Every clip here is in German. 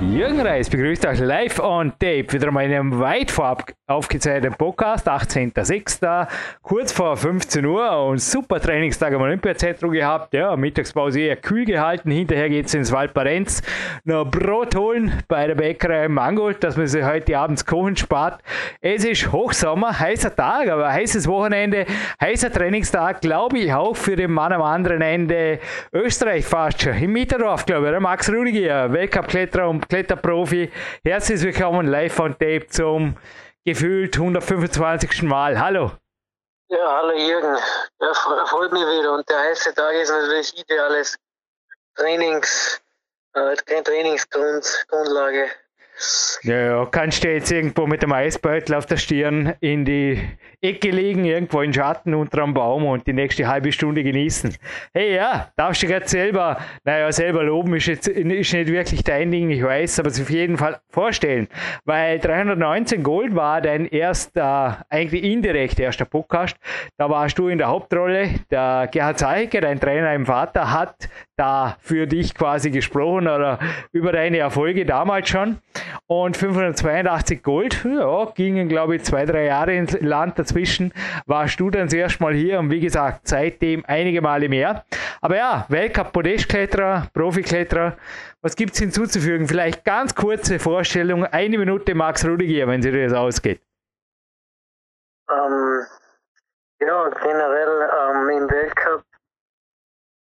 Jürgen Reis begrüßt euch live on tape wieder mal in einem weit vorab aufgezeichneten Podcast, 18.06. kurz vor 15 Uhr und super Trainingstag am Olympiazentrum gehabt. Ja, Mittagspause eher kühl gehalten. Hinterher geht es ins Waldparenz. Noch Brot holen bei der Bäckerei Mangold, dass man sich heute abends kochen spart. Es ist Hochsommer, heißer Tag, aber heißes Wochenende, heißer Trainingstag, glaube ich auch für den Mann am anderen Ende Österreich fast schon. Im Mitterdorf, glaube ich, der Max Rudiger, Weltcup-Kletterer und Kletterprofi. Herzlich willkommen live on tape zum gefühlt 125. Mal. Hallo. Ja, hallo Jürgen. Ja, freut mich wieder. Und der heiße Tag ist natürlich ideales Trainings, äh, Trainingsgrundlage. Ja, ja, kannst du jetzt irgendwo mit dem Eisbeutel auf der Stirn in die Ecke liegen, irgendwo in Schatten unter einem Baum und die nächste halbe Stunde genießen. Hey, ja, darfst du gerade selber, naja, selber loben ist, jetzt, ist nicht wirklich dein Ding, ich weiß, aber es auf jeden Fall vorstellen, weil 319 Gold war dein erster, eigentlich indirekt erster Podcast. Da warst du in der Hauptrolle. Der Gerhard Zeiche, dein Trainer im Vater, hat da für dich quasi gesprochen oder über deine Erfolge damals schon. Und 582 Gold, ja, gingen glaube ich zwei, drei Jahre ins Land dazwischen. Warst du dann zuerst mal hier und wie gesagt, seitdem einige Male mehr. Aber ja, Weltcup-Podestkletterer, Profikletterer, was gibt es hinzuzufügen? Vielleicht ganz kurze Vorstellung, eine Minute Max Rudiger, wenn sie dir das ausgeht. Ähm, ja, generell ähm, im Weltcup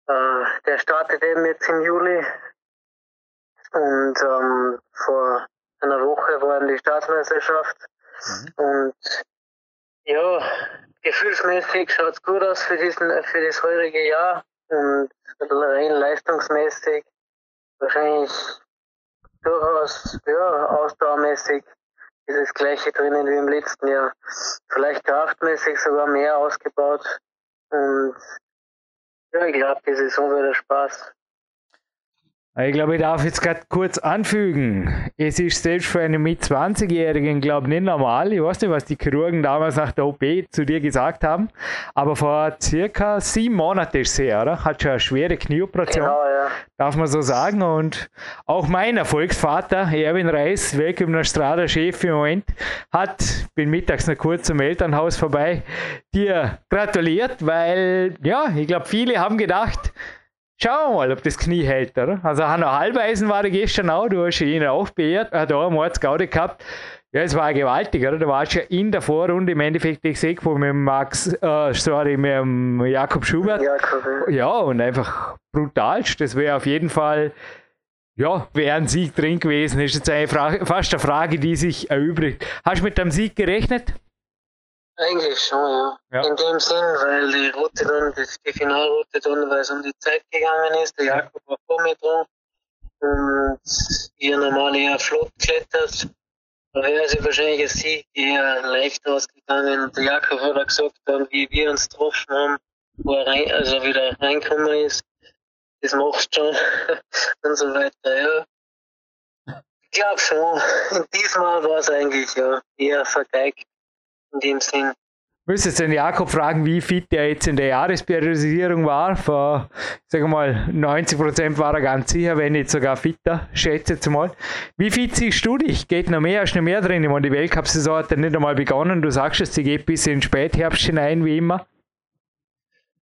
äh, der startet eben jetzt im Juli. Und ähm, vor einer Woche war die Staatsmeisterschaft. Mhm. Und ja, gefühlsmäßig schaut es gut aus für, diesen, für das heurige Jahr. Und rein leistungsmäßig wahrscheinlich durchaus ja, ausdauermäßig ist das gleiche drinnen wie im letzten Jahr. Vielleicht kraftmäßig sogar mehr ausgebaut. Und ja, ich glaube, die Saison wird Spaß. Ich glaube, ich darf jetzt gerade kurz anfügen. Es ist selbst für einen mit 20-Jährigen, glaube ich, nicht normal. Ich weiß nicht, was die Chirurgen damals nach der OP zu dir gesagt haben. Aber vor circa sieben Monaten ist sie, oder? Hat schon eine schwere Knieoperation. Genau, ja. Darf man so sagen. Und auch mein Erfolgsvater, Erwin Reis, Weltgymnastrada-Chef im Moment, hat, bin mittags noch kurz zum Elternhaus vorbei, dir gratuliert, weil, ja, ich glaube, viele haben gedacht, Schauen wir mal, ob das Knie hält, oder? Also, Hanno Halbeisen war gestern auch, du hast ihn auch beehrt, hat auch Mordsgaude gehabt. Ja, es war gewaltig, oder? Da warst du ja in der Vorrunde im Endeffekt Exequo mit Max, äh, sorry, mit dem Jakob Schubert. Jakob, ja. ja, und einfach brutal. Das wäre auf jeden Fall, ja, wäre ein Sieg drin gewesen. Das ist jetzt eine Frage, fast eine Frage, die sich erübrigt. Hast du mit dem Sieg gerechnet? Eigentlich schon, ja. ja. In dem Sinn, weil die Route dann, die, die Finalroute dann, weil es um die Zeit gegangen ist, der Jakob war vor mir dran und ihr normal eher flott klettert, da wäre sie wahrscheinlich ein Sieg eher leicht ausgegangen. Und der Jakob hat auch gesagt, dann, wie wir uns getroffen haben, wo er rein, also wieder reingekommen ist, das machst du schon und so weiter, ja. Ich glaube schon. Diesmal war es eigentlich ja eher vergeigt in dem Sinn. Müsstest den Jakob fragen, wie fit er jetzt in der Jahresperiodisierung war. Vor, sag mal, 90 Prozent war er ganz sicher, wenn nicht sogar fitter, schätze jetzt mal. Wie fit siehst du dich? Geht noch mehr, hast noch mehr drin? Ich meine, die Weltcup-Saison hat ja nicht einmal begonnen. Du sagst es, sie geht bis in den Spätherbst hinein, wie immer.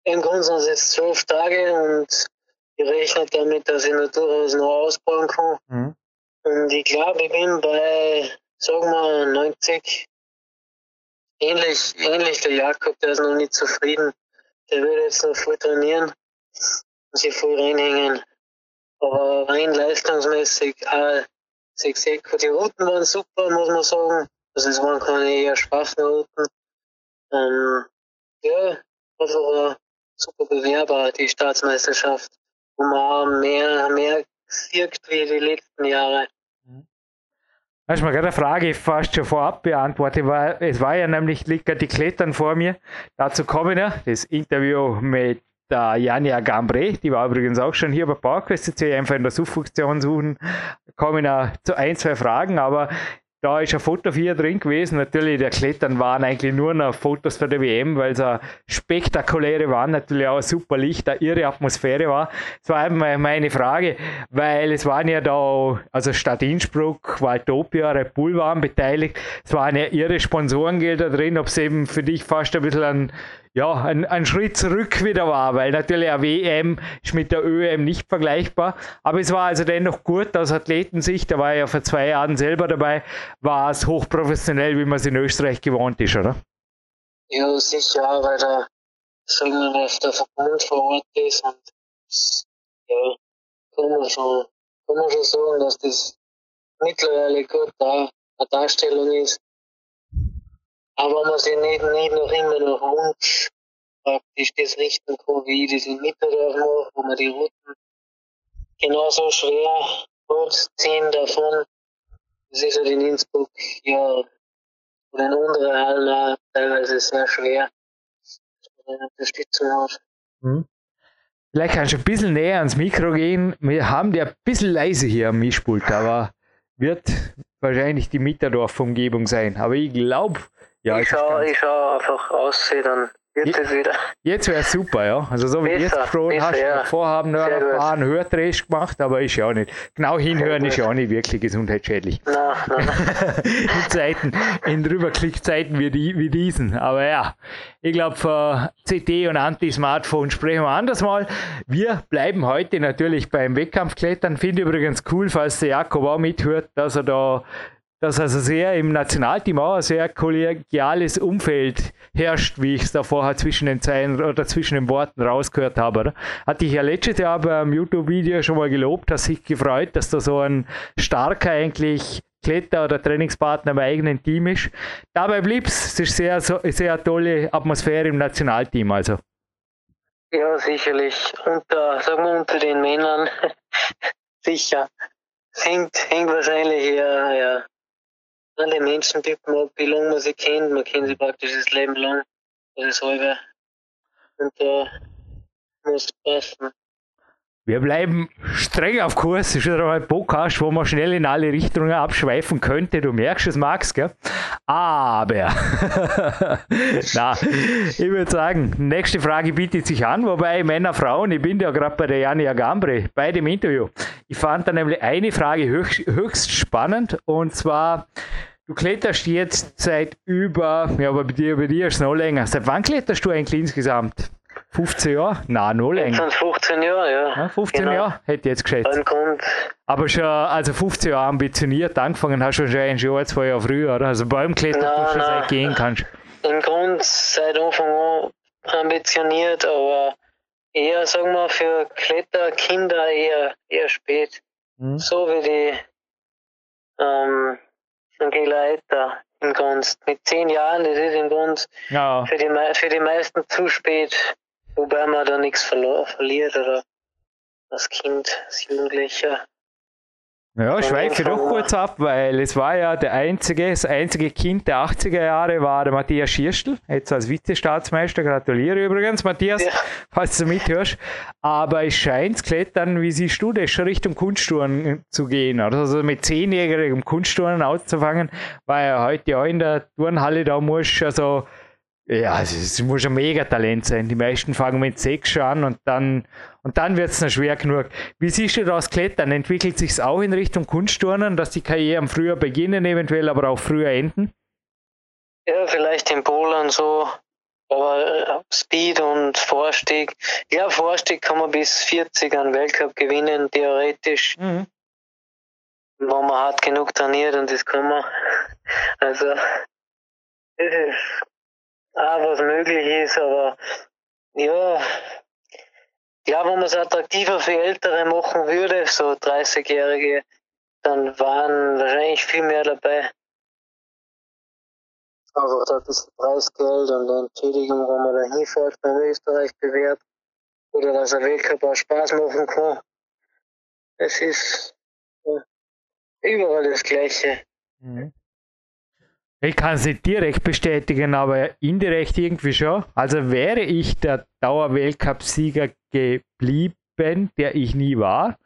Im Grunde sind es zwölf Tage und ich rechne damit, dass ich durchaus noch ausbauen kann. Mhm. Und ich glaube, ich bin bei, sagen wir, 90 ähnlich, ähnlich der Jakob, der ist noch nicht zufrieden. Der würde jetzt noch voll trainieren und sich voll reinhängen. Aber rein leistungsmäßig, äh, Sexeco, die Routen waren super, muss man sagen. Also es waren keine eher schwachen Routen. Ähm, ja, einfach super bewehrbar, die Staatsmeisterschaft. Wo man auch mehr, mehr sieht wie die letzten Jahre. Hast du mir gerade eine Frage fast schon vorab beantwortet. War, es war ja nämlich liegt die Klettern vor mir. Dazu kommen ja das Interview mit der Jania Gambre, die war übrigens auch schon hier bei PowerQuest, jetzt einfach in der Suchfunktion suchen, kommen ja zu ein, zwei Fragen, aber da ist ein Foto von ihr drin gewesen. Natürlich, der Klettern waren eigentlich nur noch Fotos für die WM, weil es eine spektakuläre war, natürlich auch super Licht, eine irre Atmosphäre war. Das war eben meine Frage, weil es waren ja da, also Stadt Innsbruck, Waldopia, Red Bull waren beteiligt. Es waren ja ihre Sponsorengelder drin, ob es eben für dich fast ein bisschen ein ja, ein, ein Schritt zurück wieder war, weil natürlich eine WM ist mit der ÖM nicht vergleichbar. Aber es war also dennoch gut aus Athletensicht, da war ja vor zwei Jahren selber dabei, war es hochprofessionell, wie man es in Österreich gewohnt ist, oder? Ja, sicher, weil da mal, der Verband vor Ort ist und ja, kann man schon, kann man schon sagen, dass das mittlerweile gut da eine Darstellung ist. Aber man sich nicht, nicht noch immer nach Wunsch praktisch das richten kann, wie ich das in Mitterdorf mache, wo man die Routen genauso schwer ziehen davon. Das ist halt in Innsbruck ja oder in unteren Hallen teilweise sehr schwer, dass man eine Unterstützung hat. Hm. Vielleicht kannst du ein bisschen näher ans Mikro gehen. Wir haben dir ein bisschen leise hier am Mischpult, aber wird wahrscheinlich die Mitterdorf-Umgebung sein. Aber ich glaube, ja, ich schaue schau einfach aus, dann wird es wieder. Jetzt wäre es super, ja. Also so wie besser, jetzt gesprochen hast, ja. vorhaben nur ein paar einen Hörträsch gemacht, aber ist ja auch nicht. Genau hinhören ist ja auch nicht wirklich gesundheitsschädlich. Nein, nein. in Zeiten, in Drüberklickzeiten wie, die, wie diesen. Aber ja, ich glaube, für CT und Anti-Smartphone sprechen wir anders mal. Wir bleiben heute natürlich beim Wettkampfklettern. Finde übrigens cool, falls der Jakob auch mithört, dass er da dass also sehr im Nationalteam auch ein sehr kollegiales Umfeld herrscht, wie ich es da vorher zwischen den Zeilen oder zwischen den Worten rausgehört habe. Oder? Hatte ich ja letztes Jahr beim YouTube-Video schon mal gelobt, dass sich gefreut, dass da so ein starker eigentlich Kletter- oder Trainingspartner im eigenen Team ist. Dabei blieb es. Es ist sehr, sehr tolle Atmosphäre im Nationalteam. Also. Ja, sicherlich. Unter, sagen wir unter den Männern sicher. Hängt, hängt wahrscheinlich ja, ja alle Menschen gibt man, wie lange man sie kennt. Man kennt sie praktisch das Leben lang, das halbe. Und da muss es passen. Wir bleiben streng auf Kurs. Das ist wieder ein Podcast, wo man schnell in alle Richtungen abschweifen könnte. Du merkst es, Max, gell? Aber, na, ich würde sagen, nächste Frage bietet sich an. Wobei Männer, Frauen, ich bin ja gerade bei der Jania Gambre, bei dem Interview. Ich fand da nämlich eine Frage höchst, höchst spannend. Und zwar, du kletterst jetzt seit über, ja, aber bei dir, bei dir ist es noch länger. Seit wann kletterst du eigentlich insgesamt? 15 Jahre? Nein, noch länger. Jetzt 15 Jahre, ja. ja 15 genau. Jahre, hätte ich jetzt geschätzt. Aber schon, also 15 Jahre ambitioniert angefangen hast du schon ein Jahr, zwei Jahre früher, oder? Also Baumklettern nein, schon seit gehen kannst. Im Grund seit Anfang an ambitioniert, aber eher, sagen wir, für Kletterkinder eher, eher spät. Hm. So wie die ähm, Angela Etter im Grund. Mit zehn Jahren, das ist im Grund ja. für, die, für die meisten zu spät Wobei man da nichts verliert oder als Kind, als Jugendlicher. Ja, schweife doch kurz ab, weil es war ja der einzige, das einzige Kind der 80er Jahre war der Matthias Schierstl, jetzt als Vizestaatsmeister. Gratuliere übrigens, Matthias, ja. falls du mithörst. Aber es scheint Klettern, wie siehst du das, schon Richtung Kunsttouren zu gehen. Also mit zehnjährigem Kunsttouren auszufangen, war ja heute auch in der Turnhalle, da musst also ja, es muss ein Megatalent sein. Die meisten fangen mit sechs schon an und dann, und dann wird es noch schwer genug. Wie siehst du das Klettern? Entwickelt sich es auch in Richtung Kunstturnen, dass die Karrieren früher beginnen, eventuell aber auch früher enden? Ja, vielleicht im Polen so, aber äh, Speed und Vorstieg. Ja, Vorstieg kann man bis 40 an Weltcup gewinnen, theoretisch. Mhm. Wenn man hart genug trainiert und das kann man. Also, das ist auch was möglich ist, aber ja, ja, wenn man es attraktiver für Ältere machen würde, so 30-Jährige, dann waren wahrscheinlich viel mehr dabei. Einfach da ein bisschen Preisgeld und eine Entschädigung, wenn man da hinfährt, beim Österreich bewährt. Oder dass ein Weltcup auch Spaß machen kann. Es ist ja, überall das Gleiche. Mhm. Ich kann es nicht direkt bestätigen, aber indirekt irgendwie schon. Also wäre ich der Dauer-Weltcup-Sieger geblieben, der ich nie war.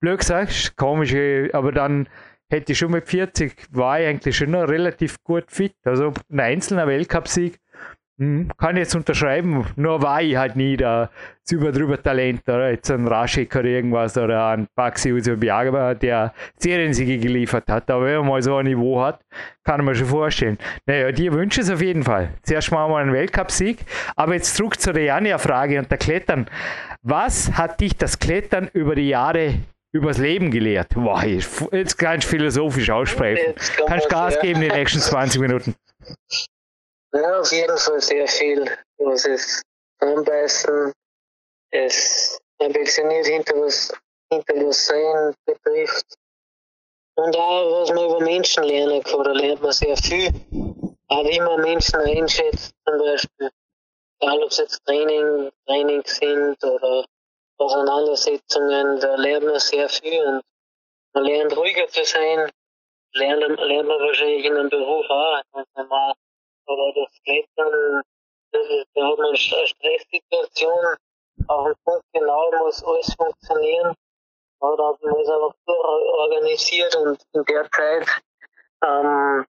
Blöd gesagt, komisch, aber dann hätte ich schon mit 40, war ich eigentlich schon noch relativ gut fit. Also ein einzelner Weltcupsieg hm, kann ich jetzt unterschreiben, nur war ich halt nie da über drüber Talent oder jetzt ein Raschek oder irgendwas oder ein Baxi Usobiagaba, der Seriensiege geliefert hat. Aber wenn man mal so ein Niveau hat, kann man schon vorstellen. Naja, dir wünsche es auf jeden Fall. Zuerst mal einen Weltcupsieg. Aber jetzt zurück zu der Janja-Frage und der Klettern. Was hat dich das Klettern über die Jahre übers Leben gelehrt? Boah, jetzt kannst du philosophisch aussprechen. Kannst Gas geben in den nächsten 20 Minuten. Ja, auf jeden Fall sehr viel. Was es Anbeißen, es ambitioniert hinter was, hinter was Sein betrifft. Und auch, was man über Menschen lernen kann, da lernt man sehr viel. Auch wie man Menschen einschätzt, zum Beispiel. Egal, ob es jetzt Training, Trainings sind oder Auseinandersetzungen, da lernt man sehr viel und man lernt ruhiger zu sein, lernt, lernt man wahrscheinlich in einem Beruf auch. Wenn man oder das Klettern, da hat man eine Stresssituation, auf dem Punkt genau muss alles funktionieren. Oder man ist einfach organisiert und in der Zeit, ähm,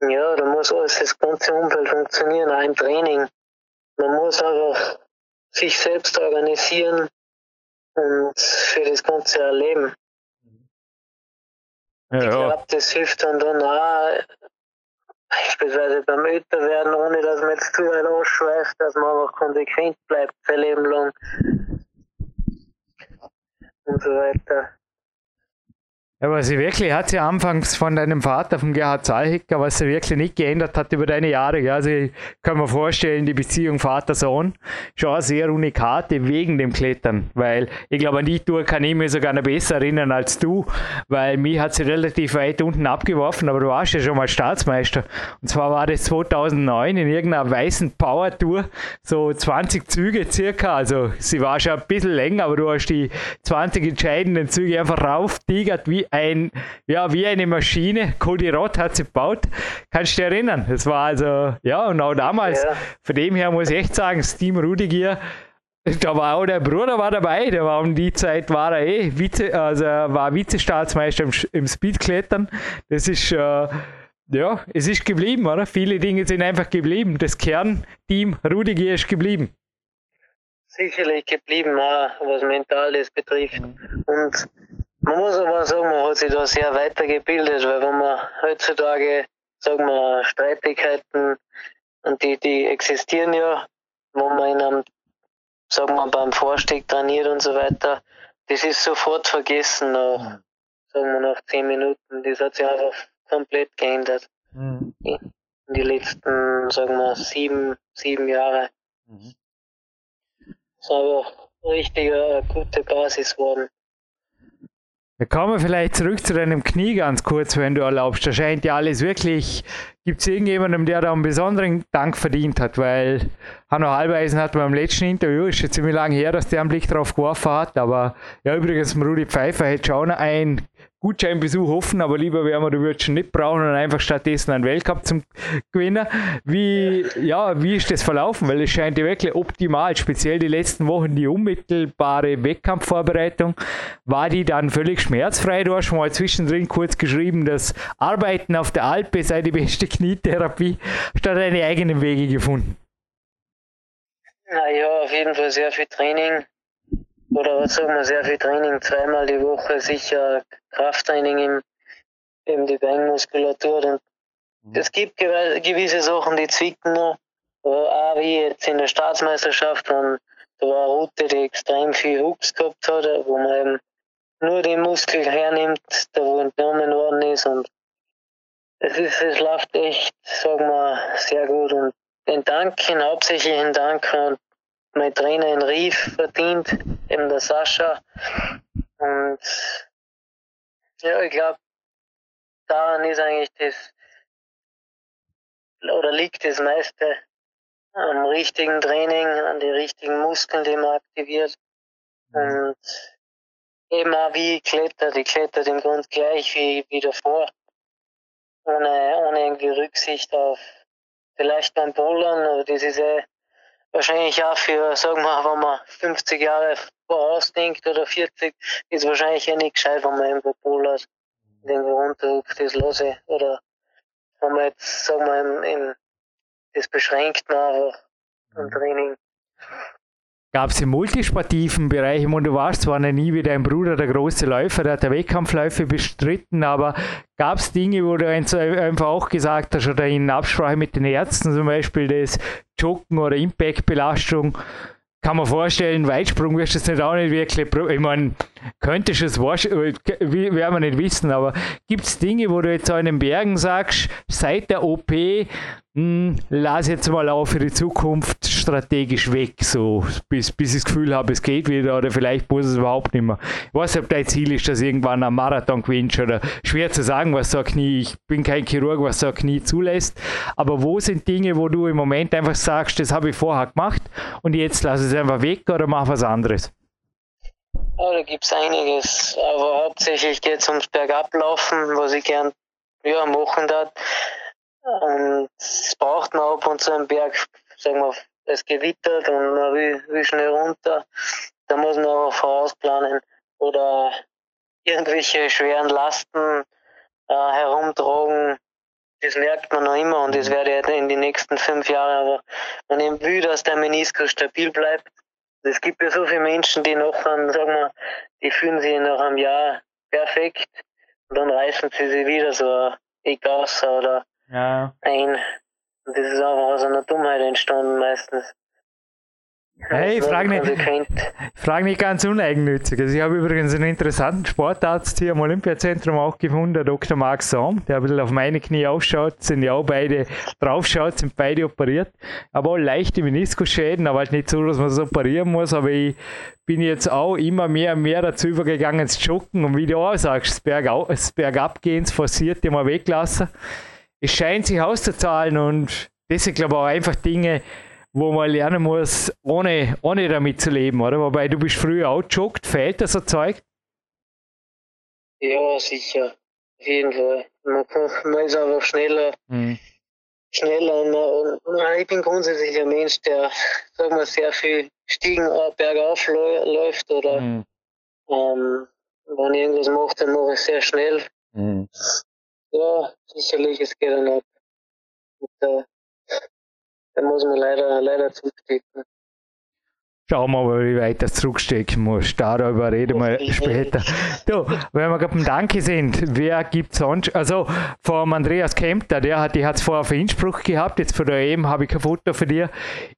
ja, da muss alles, das ganze Umfeld funktionieren, auch im Training. Man muss einfach sich selbst organisieren und für das ganze erleben. Ja, ich glaube, das hilft dann dann auch beispielsweise beim Älterwerden, ohne dass man jetzt zu weit ausschweift, dass man einfach konsequent bleibt, sein Leben lang. Und so weiter. Ja, was sie wirklich hat sie anfangs von deinem Vater, vom Gerhard Zahlhicker, was sie wirklich nicht geändert hat über deine Jahre. Ja, also ich kann mir vorstellen, die Beziehung Vater-Sohn schon sehr unikate wegen dem Klettern, weil ich glaube, an die Tour kann ich mich sogar noch besser erinnern als du, weil mich hat sie relativ weit unten abgeworfen, aber du warst ja schon mal Staatsmeister. Und zwar war das 2009 in irgendeiner weißen Power-Tour, so 20 Züge circa, also sie war schon ein bisschen länger, aber du hast die 20 entscheidenden Züge einfach rauf, tigert wie ein, ja, wie eine Maschine. Cody Roth hat sie gebaut. Kannst du dich erinnern? Das war also, ja, und auch damals, ja. von dem her muss ich echt sagen, Steam Rudigier, da war auch der Bruder war dabei, der war um die Zeit war er eh Vize, also war Vizestaatsmeister im, im Speedklettern. Das ist äh, ja, es ist geblieben, oder? Viele Dinge sind einfach geblieben. Das Kernteam Rudigier ist geblieben. Sicherlich geblieben, auch was Mentales betrifft. Und man muss aber sagen, man hat sich da sehr weitergebildet, weil wenn man heutzutage, sagen wir, Streitigkeiten, und die, die existieren ja, wo man in einem, sagen wir, beim Vorstieg trainiert und so weiter, das ist sofort vergessen nach, mhm. sagen wir, nach zehn Minuten. Das hat sich einfach komplett geändert. Mhm. In die letzten, sagen wir, sieben, sieben Jahre. Mhm. Das ist aber richtig eine gute Basis geworden. Wir kommen vielleicht zurück zu deinem Knie ganz kurz, wenn du erlaubst. Da scheint ja alles wirklich. Gibt es irgendjemandem, der da einen besonderen Dank verdient hat? Weil Hanno Halbeisen hat beim letzten Interview, ist schon ziemlich lange her, dass der einen Blick drauf geworfen hat. Aber ja, übrigens, Rudi Pfeiffer hätte schon ein Gutscheinbesuch hoffen, aber lieber wären wir, du würdest schon nicht brauchen und einfach stattdessen einen Weltcup zum Gewinnen. Wie, ja, wie ist das verlaufen? Weil es scheint ja wirklich optimal, speziell die letzten Wochen, die unmittelbare Wettkampfvorbereitung, war die dann völlig schmerzfrei. Du hast mal zwischendrin kurz geschrieben, dass Arbeiten auf der Alpe sei die beste Knietherapie. statt deine eigenen Wege gefunden? Ja, auf jeden Fall sehr viel Training oder was sagen wir, sehr viel Training, zweimal die Woche sicher Krafttraining im, in die Beinmuskulatur. Und mhm. es gibt gewisse Sachen, die zwicken noch. Auch wie jetzt in der Staatsmeisterschaft, und da war eine Route, die extrem viel Hooks gehabt hat, wo man eben nur den Muskel hernimmt, da wo entnommen worden ist. Und es, ist, es läuft echt, sagen wir, sehr gut. Und den Dank, den hauptsächlichen Dank an mein Trainer in Rief verdient, eben der Sascha. Und ja, ich glaube, daran ist eigentlich das, oder liegt das meiste am richtigen Training, an die richtigen Muskeln, die man aktiviert. Und eben auch wie ich klettert. Ich klettert im Grunde gleich wie, wie davor. Ohne, ohne irgendwie Rücksicht auf vielleicht beim Bouldern, aber das ist eh wahrscheinlich auch für, sagen wir, wenn man 50 Jahre vorausdenkt oder 40, ist wahrscheinlich ja nicht gescheit, wenn man irgendwo bouldert. irgendwo runterruft, das lasse ich. Oder wenn man jetzt, sagen wir, in, in, das beschränkt man einfach im mhm. Training. Gab es im multisportiven Bereich, ich meine, du warst zwar nie wie dein Bruder der große Läufer, der hat der Wettkampfläufe bestritten, aber gab es Dinge, wo du einfach auch gesagt hast, oder in Absprache mit den Ärzten, zum Beispiel das Joggen oder Impactbelastung, kann man vorstellen, Weitsprung wirst du es nicht auch nicht wirklich. Ich meine, könntest du es werden wir nicht wissen, aber gibt es Dinge, wo du jetzt in den Bergen sagst, seit der OP hm, lass jetzt mal auch für die Zukunft strategisch weg, so bis, bis ich das Gefühl habe, es geht wieder oder vielleicht muss es überhaupt nicht mehr. Ich weiß nicht, ob dein Ziel ist, dass irgendwann ein Marathon gewinnst oder schwer zu sagen, was so ein Knie, ich bin kein Chirurg, was so ein Knie zulässt, aber wo sind Dinge, wo du im Moment einfach sagst, das habe ich vorher gemacht und jetzt lass es einfach weg oder mach was anderes? Ja, da gibt es einiges, aber hauptsächlich geht es ums Bergablaufen, was ich gern ja, machen darf und es braucht man ab und zu einen Berg, sagen wir, es gewittert und man will, will schnell runter. Da muss man auch vorausplanen. Oder irgendwelche schweren Lasten äh, herumtragen. Das merkt man noch immer und das werde ich in den nächsten fünf Jahren. Aber man eben will, dass der Meniskus stabil bleibt. Es gibt ja so viele Menschen, die noch, sagen wir, die fühlen sich nach einem Jahr perfekt und dann reißen sie sich wieder so ein aus oder ja. ein. Das ist einfach aus einer Dummheit entstanden meistens. Hey, ich frage nicht, frag nicht ganz uneigennützig. Also ich habe übrigens einen interessanten Sportarzt hier im Olympiazentrum auch gefunden, der Dr. Mark Somm, der ein bisschen auf meine Knie ausschaut, sind ja auch beide draufschaut, sind beide operiert. Aber auch leichte Meniskusschäden, aber halt nicht so, dass man das operieren muss. Aber ich bin jetzt auch immer mehr und mehr dazu übergegangen zu joggen und wie du auch sagst, das, Bergau das Bergabgehen, das forciert immer weglassen es scheint sich auszuzahlen und das sind, glaube ich, auch einfach Dinge, wo man lernen muss, ohne, ohne damit zu leben, oder? Wobei du bist früher auch joggt, fehlt das so Zeug? Ja, sicher. Auf jeden Fall. Man, kann, man ist einfach schneller. Mhm. Schneller. Und, und, ich bin grundsätzlich ein Mensch, der, sagen wir, sehr viel Stiegen bergauf läuft oder mhm. ähm, wenn ich irgendwas mache, dann mache ich sehr schnell. Mhm. Ja, sicherlich, es geht dann ab. Und, äh, da muss man leider, leider zurückstecken. Schauen wir mal, wie weit das zurückstecken muss. Darüber reden wir später. Du, wenn wir gerade beim Danke sind, wer gibt sonst? Also vom Andreas Kempter, der hat, die hat es vorher für Innsbruck gehabt, jetzt von der EM habe ich kein Foto für dir.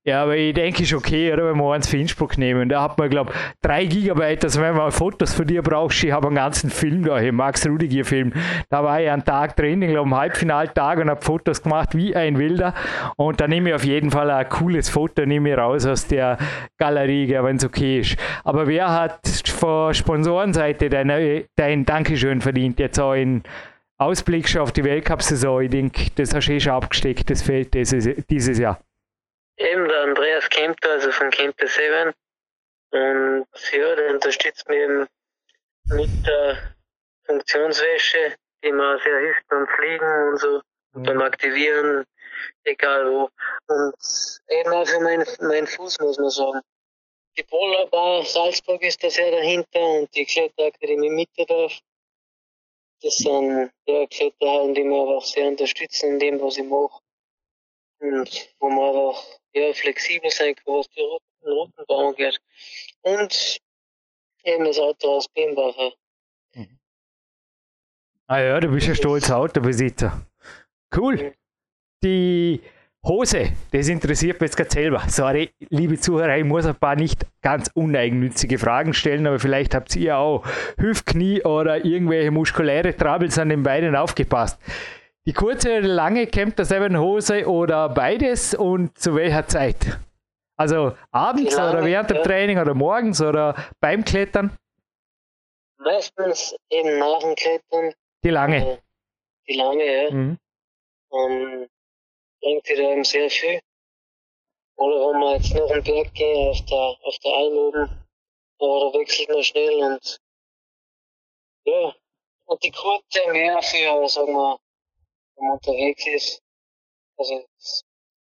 Ja, aber ich denke, ist okay, oder, wenn wir eins für Innsbruck nehmen. Da hat man, glaube ich, drei Gigabyte, also wenn man Fotos von dir brauchst, ich habe einen ganzen Film da, hier, Max Rudiger Film. Da war ich einen Tag drin, ich glaube, am Halbfinaltag und habe Fotos gemacht wie ein Wilder. Und da nehme ich auf jeden Fall ein cooles Foto, nehme ich raus aus der Galerie Galerie, wenn es okay ist. Aber wer hat von Sponsorenseite dein, dein Dankeschön verdient? Jetzt auch in Ausblick schon auf die Weltcup-Saison. Ich denke, das hast du eh schon abgesteckt, das fehlt dieses, dieses Jahr. Eben der Andreas Kempter, also von Kempter 7. Und ja, der unterstützt mich eben mit der Funktionswäsche, die mir sehr hilft beim Fliegen und so, mhm. beim Aktivieren, egal wo. Und eben auch für meinen mein Fuß, muss man sagen die Pollerbahn Salzburg ist da sehr dahinter und die Kletterakademie Mitterdorf. Das sind ja, Kletterhallen, die mir einfach sehr unterstützen in dem, was ich mache. Und wo man einfach ja, flexibel sein kann, was die Routenbau angeht. Und eben das Auto aus Bimbacher. Mhm. Ah ja, du bist ein stolzer Autobesitzer. Cool. Die Hose, das interessiert mich jetzt gerade selber. Sorry, liebe Zuhörer, ich muss ein paar nicht ganz uneigennützige Fragen stellen, aber vielleicht habt ihr auch Hüftknie oder irgendwelche muskuläre Troubles an den Beinen aufgepasst. Die kurze oder lange kämmt das eben Hose oder beides und zu welcher Zeit? Also abends lange, oder während dem ja. Training oder morgens oder beim Klettern? Meistens eben nach dem Klettern. Die lange. Äh, die lange, ja. Mhm. Um, ähm, bringt dir eben sehr viel. Oder wenn wir jetzt noch einen Berg gehen auf der, auf der Alm oben, da wechselt man schnell und, ja. Und die Kurze mehr für, sagen wir, wenn man unterwegs ist. Also,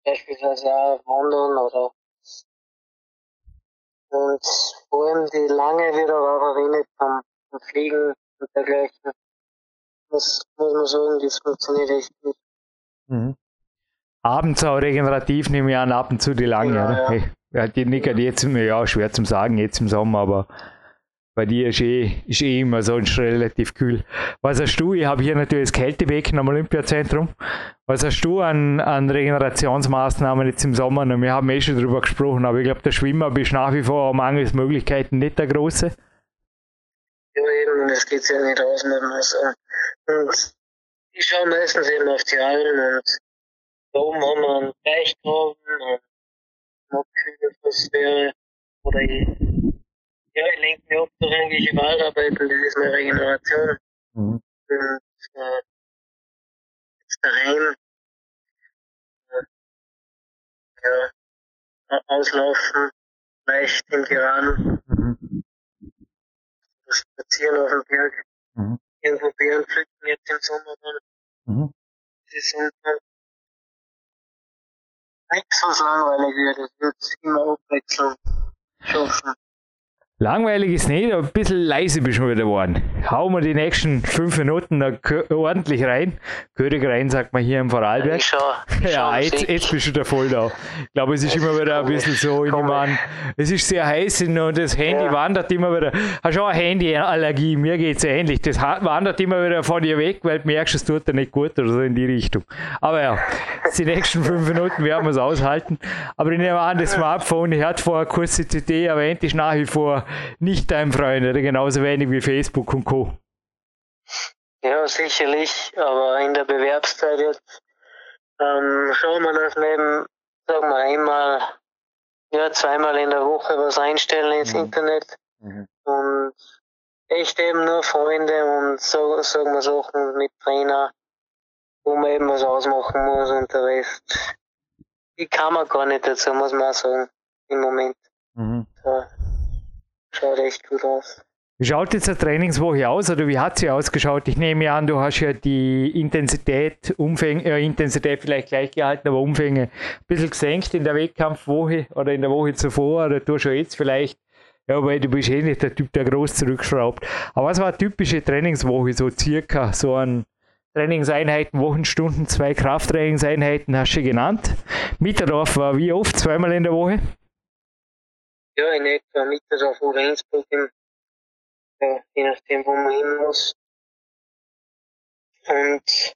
beispielsweise auch wandern oder, und vor allem die lange aber auch verwendet beim, beim Fliegen und dergleichen. das muss man sagen, das funktioniert echt gut. Mhm. Abends auch regenerativ nehme ich an, ab und zu die lange, ja, oder? Ja. ja, die nickert jetzt, ja, schwer zum sagen, jetzt im Sommer, aber bei dir ist eh, ist eh immer sonst relativ kühl. Was hast du? Ich habe hier natürlich das Kältebecken am Olympiazentrum. Was hast du an, an Regenerationsmaßnahmen jetzt im Sommer? Wir haben eh schon darüber gesprochen, aber ich glaube, der Schwimmer bist nach wie vor mangels Möglichkeiten nicht der Große. Ja, eben, das geht ja nicht aus, muss man sagen. Und ich schaue meistens eben auf die Almen und oben haben wir einen Teichgraben und Atmosphäre oder ich, ja, ich lenke mich ab durch irgendwelche Waldarbeiten, das ist meine Regeneration. Mhm. Und äh, jetzt daheim äh, ja, auslaufen, leicht im Geraden, mhm. spazieren auf dem Berg, mhm. irgendwo Beeren pflücken jetzt im Sommer dann. Mhm. Das ist dann nichts, was langweilig wird. Es wird immer Abwechslung schaffen. Langweilig ist nicht, aber ein bisschen leise bist du wieder geworden. Hauen wir die nächsten fünf Minuten da ordentlich rein. König rein, sagt man hier im Vorarlberg. Ich schau, ich ja, jetzt, jetzt bist du da voll da. Ich glaube, es ist immer wieder ein bisschen so, ich meine, es ist sehr heiß und das Handy ja. wandert immer wieder. Hast du auch eine Handyallergie? Mir geht es ähnlich. Das wandert immer wieder von dir weg, weil du merkst, es tut dir nicht gut oder so in die Richtung. Aber ja, die nächsten fünf Minuten werden wir es aushalten. Aber ich nehme an, das Smartphone, ich hatte vorher kurz die CD erwähnt, ist nach wie vor nicht dein Freund, oder genauso wenig wie Facebook und Co. Ja, sicherlich, aber in der Bewerbszeit jetzt ähm, schauen wir, dass wir eben, sagen wir, einmal, ja, zweimal in der Woche was einstellen ins mhm. Internet mhm. und echt eben nur Freunde und so, sagen wir Sachen mit Trainer, wo man eben was ausmachen muss und der Rest, die kann man gar nicht dazu, muss man auch sagen, im Moment. Mhm. So. Schaut echt gut aus. Wie schaut jetzt eine Trainingswoche aus oder wie hat sie ausgeschaut? Ich nehme an, du hast ja die Intensität, Umfänge, äh, Intensität vielleicht gleich gehalten, aber Umfänge ein bisschen gesenkt in der Wettkampfwoche oder in der Woche zuvor oder du schon jetzt vielleicht, ja, weil du bist eh nicht der Typ, der groß zurückschraubt. Aber was war eine typische Trainingswoche, so circa, so an Trainingseinheiten, Wochenstunden, zwei Krafttrainingseinheiten hast du genannt. Mitterdorf war wie oft, zweimal in der Woche? Ja, in etwa Mittag oder Innsbruck, im, ja, je nachdem, wo man hin muss. Und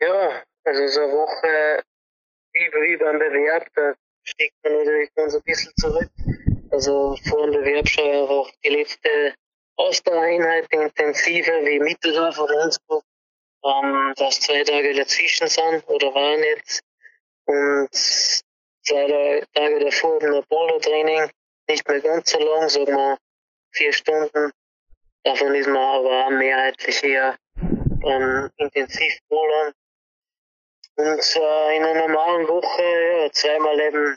ja, also so eine Woche wie, wie beim Bewerb, da steckt man natürlich so ein bisschen zurück. Also vor dem Bewerb schon einfach die letzte Ausdauereinheit intensiver wie Mitteldorf oder Innsbruck, ähm, dass zwei Tage dazwischen sind oder waren jetzt. Und zwei Tage davor ein Polo-Training nicht mehr ganz so lang, sagen wir vier Stunden. Davon ist man aber mehrheitlich eher ähm, intensiv bouldern. Und äh, in einer normalen Woche ja, zweimal eben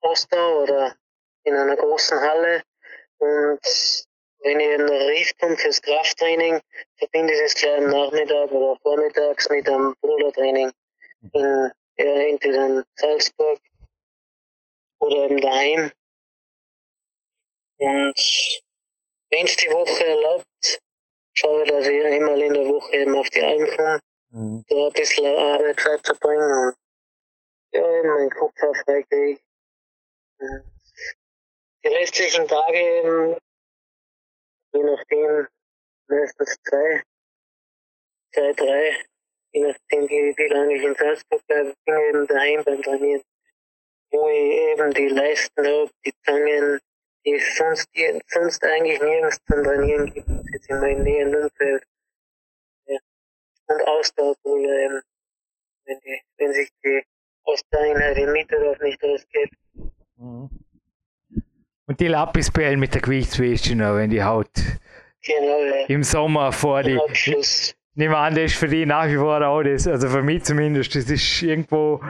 Ostau oder in einer großen Halle. Und wenn ich in Rief komme fürs Krafttraining, verbinde ich es gleich am Nachmittag oder vormittags mit einem Bouldertraining in, ja, entweder in Salzburg oder eben daheim. Und wenn es die Woche erlaubt, schaue ich, dass ich einmal in der Woche eben auf die Alm komme, mhm. da ein bisschen Arbeit verbringen und ja, eben meinen Kopf freikriege. Die restlichen Tage eben, je nachdem, meistens zwei, zwei, drei, je nachdem, wie, wie lange ich in Salzburg bleibe, bin ich eben daheim beim Trainieren, wo ich eben die Leisten habe, die Zangen, die es sonst, die sonst eigentlich nirgends zum Trainieren gibt, jetzt in meinem näheren Umfeld. Ja. Und Ausdauerbrüder eben, wenn, die, wenn sich die Ausdauereinheit im Mitterdorf nicht ausgeht. Mhm. Und die Lapisperlen mit der Gewichtswäsche noch, wenn die Haut genau, ja. im Sommer vor die. Nehmen wir an, das ist für die nach wie vor auch das, also für mich zumindest, das ist irgendwo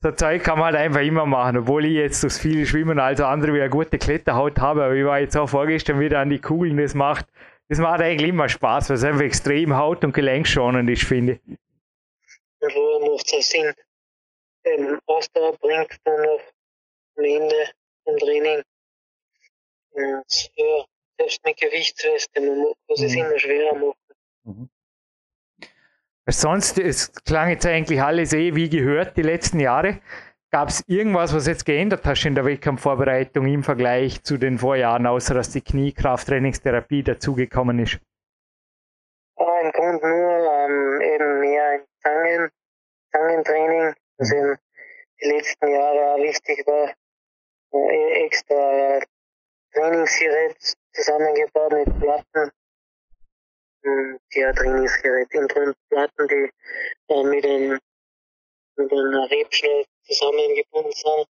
so Zeug kann man halt einfach immer machen, obwohl ich jetzt das viele Schwimmen als andere wie eine gute Kletterhaut habe, aber ich war jetzt auch vorgestern wieder an die Kugeln, das macht, das macht eigentlich immer Spaß, weil es einfach extrem haut- und gelenkschonend ist, finde ich. Und wo macht es Sinn? Ähm, Ausdauer bringt dann noch am Ende vom Training. Und ja, selbst mit Gewichtsweste, man muss es mhm. immer schwerer machen. Mhm. Sonst, es klang jetzt eigentlich alles eh wie gehört die letzten Jahre. Gab es irgendwas, was jetzt geändert hast in der Wettkampfvorbereitung im Vergleich zu den Vorjahren, außer dass die Kniekrafttrainingstherapie dazugekommen ist? Ja, Im Grunde nur ähm, eben mehr Zangen, Zangentraining, was eben die letzten Jahre auch wichtig war. Äh, extra Trainingsgerät zusammengebaut mit Platten. Und ja, Trainingsgerät im Grunde Platten, die äh, mit einem mit einem Rebschnell zusammengebunden sind.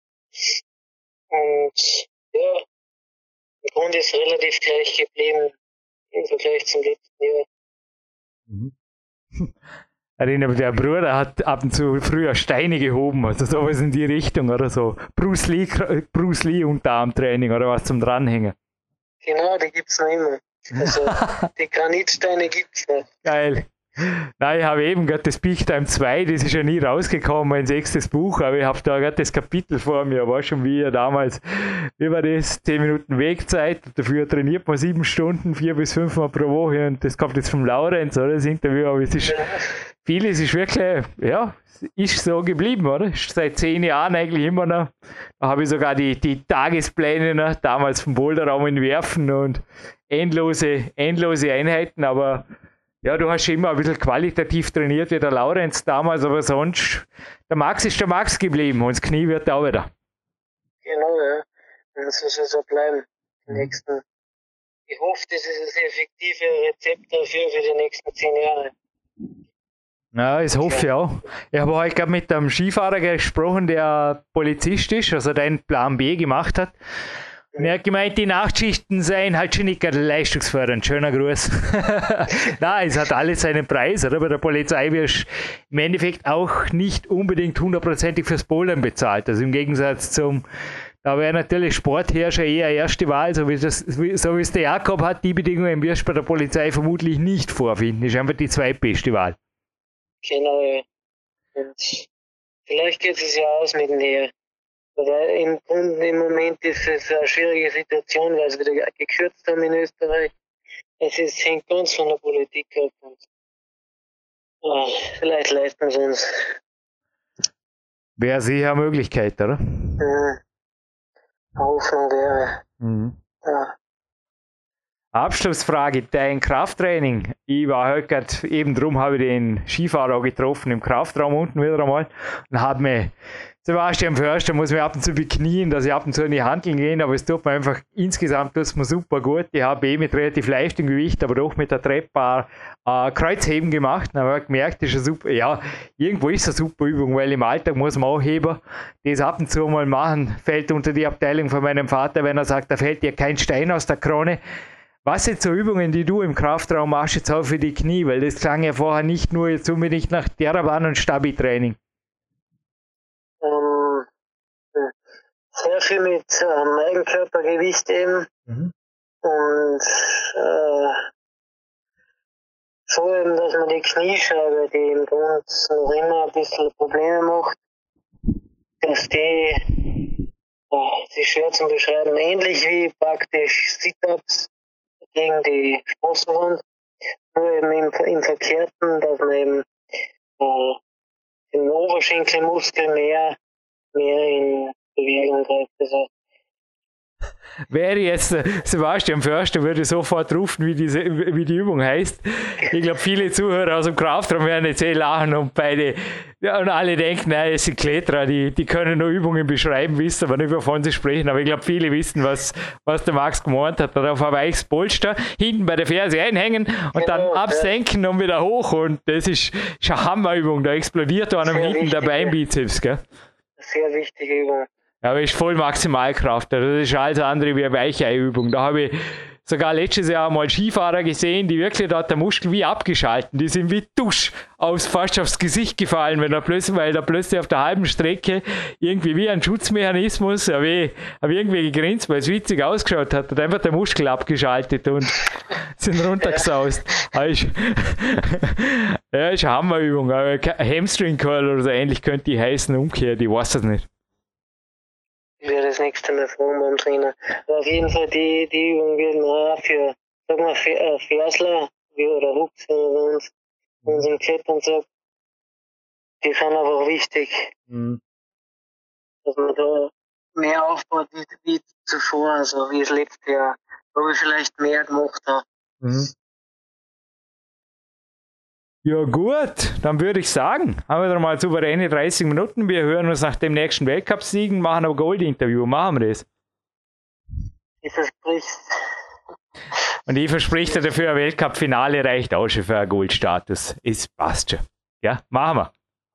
Und ja, im Grunde ist relativ gleich geblieben im Vergleich zum letzten Jahr. Mhm. Erinnere der Bruder hat ab und zu früher Steine gehoben, also sowas in die Richtung oder so. Bruce Lee, Bruce Lee Unterarmtraining oder was zum Dranhängen. Genau, die gibt es noch immer. Also die Granitsteine gibt es noch. Geil. Nein, ich habe eben gerade das Big Time 2, das ist ja nie rausgekommen, mein sechstes Buch, aber ich habe da gerade das Kapitel vor mir, war schon wie damals, wie war das, 10 Minuten Wegzeit, dafür trainiert man sieben Stunden, vier bis fünf Mal pro Woche und das kommt jetzt vom Laurenz, oder, das Interview, aber es ist, vieles ist wirklich, ja, ist so geblieben, oder? Ist seit zehn Jahren eigentlich immer noch. Da habe ich sogar die, die Tagespläne noch, damals vom Boulderraum entwerfen und endlose, endlose Einheiten, aber ja, du hast immer ein bisschen qualitativ trainiert wie der Laurenz damals, aber sonst, der Max ist der Max geblieben und das Knie wird auch wieder. Genau, ja. Und das soll so bleiben. Die mhm. nächsten. Ich hoffe, das ist das effektive Rezept dafür für die nächsten zehn Jahre. Ja, ich hoffe auch. Ich habe heute gerade mit einem Skifahrer gesprochen, der Polizist ist, also den Plan B gemacht hat. Hat gemeint, die Nachtschichten seien halt schon nicht gerade leistungsfördernd. Schöner Gruß. Nein, es hat alles seinen Preis. Oder? Bei der Polizei wirst im Endeffekt auch nicht unbedingt hundertprozentig fürs Bouldern bezahlt. Also im Gegensatz zum, da wäre natürlich Sportherrscher eher erste Wahl, so wie, das, so wie es der Jakob hat, die Bedingungen wirst du bei der Polizei vermutlich nicht vorfinden. Ist einfach die zweitbeste Wahl. Genau, ja. Und vielleicht geht es ja aus mit dem Heer. Aber im im Moment ist es eine schwierige Situation, weil sie wieder gekürzt haben in Österreich. Es ist, hängt ganz von der Politik ab. Und, oh, vielleicht leisten sie uns. Wäre sicher eine Möglichkeit, oder? Ja. Hoffnung wäre. Mhm. Ja. Abschlussfrage, dein Krafttraining. Ich war heute gerade, eben drum habe ich den Skifahrer getroffen im Kraftraum unten wieder einmal und habe mir Sebastian Förster muss mir ab und zu beknien, dass ich ab und zu in die Handeln gehe, aber es tut mir einfach insgesamt tut's mir super gut. Ich habe eh mit relativ leichtem Gewicht, aber doch mit der Treppe äh, Kreuzheben gemacht. Dann habe ich gemerkt, das ist eine super, ja, irgendwo ist eine super Übung, weil im Alltag muss man auch heben. Das ab und zu mal machen, fällt unter die Abteilung von meinem Vater, wenn er sagt, da fällt dir kein Stein aus der Krone. Was sind so Übungen, die du im Kraftraum machst, jetzt auch für die Knie? Weil das klang ja vorher nicht nur jetzt unbedingt nach Terraban und Stabi-Training. Ähm, sehr viel mit ähm, Eigenkörpergewicht eben. Mhm. Und äh, so eben, dass man die Kniescheibe, die im Grunde noch immer ein bisschen Probleme macht, dass die, oh, die schwer zu beschreiben, ähnlich wie praktisch Sit-Ups gegen die Sprossenwand, nur eben im, im Verkehrten, dass man eben äh, den Oberschenkelmuskel mehr, mehr in Treibt. Also Wäre jetzt äh, Sebastian Förster, würde sofort rufen, wie, diese, wie die Übung heißt. Ich glaube, viele Zuhörer aus dem Kraftraum werden jetzt eh lachen und beide ja, und alle denken, nein, es sind Kletterer, die, die können nur Übungen beschreiben, wissen aber nicht, wovon sie sprechen. Aber ich glaube, viele wissen, was, was der Max gemeint hat. Darauf ein weiches Polster, hinten bei der Ferse einhängen und dann absenken und wieder hoch. Und das ist, ist eine Hammerübung. Da explodiert einem hinten der Beinbizeps. Gell? Sehr wichtige Übung. Ja, aber ist voll Maximalkraft. Das ist alles andere wie eine Weichei-Übung. Da habe ich sogar letztes Jahr mal Skifahrer gesehen, die wirklich da der Muskel wie abgeschalten. Die sind wie Dusch aus, fast aufs Gesicht gefallen, wenn er plötzlich, weil er plötzlich auf der halben Strecke irgendwie wie ein Schutzmechanismus, habe ich, hab ich irgendwie gegrinst, weil es witzig ausgeschaut hat, hat einfach der Muskel abgeschaltet und sind runtergesaust. ja, ist eine Hammerübung. Hamstring Curl oder so ähnlich könnte die heißen, umkehrt, ich weiß es nicht werde das nächste Mal fragen beim Trainer. Aber auf jeden Fall, die, die Übung wird man auch für, sag mal, äh, Fersler oder Hooks bei uns unseren Klettern sagt, die sind einfach wichtig. Mhm. Dass man da mehr aufbaut wie, wie zuvor, also wie das letzte Jahr, wo ich vielleicht mehr gemacht habe. Mhm. Ja gut, dann würde ich sagen, haben wir dann mal souveräne 30 Minuten. Wir hören uns nach dem nächsten Weltcup-Siegen, machen ein Gold-Interview. Machen wir das? Ich versprich's. Und ich verspreche dir dafür, ein Weltcup-Finale reicht auch schon für einen Goldstatus. Es passt schon. Ja, machen wir.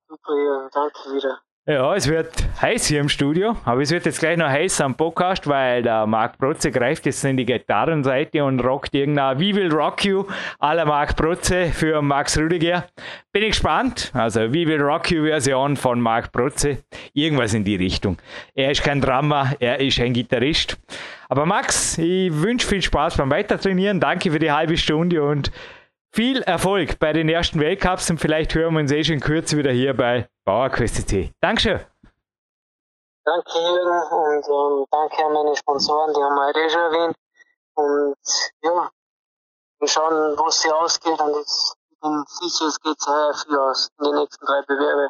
Super, ja, danke wieder. Ja, es wird heiß hier im Studio, aber es wird jetzt gleich noch heiß am Podcast, weil der Marc Protze greift jetzt in die Gitarrenseite und rockt irgendein We Will Rock You aller Marc Protze für Max Rüdiger. Bin ich gespannt. Also We Will Rock You Version von Marc Protze. Irgendwas in die Richtung. Er ist kein Drama, er ist ein Gitarrist. Aber Max, ich wünsche viel Spaß beim Weitertrainieren. Danke für die halbe Stunde und viel Erfolg bei den ersten Weltcups und vielleicht hören wir uns eh schon Kürze wieder hier bei Bauerquest.de. Dankeschön. Danke Jürgen und ähm, danke an meine Sponsoren, die haben wir eh schon erwähnt. Und ja, wir schauen, wo es hier ausgeht und ich bin sicher, es geht sehr viel aus in den nächsten drei Bewerbe.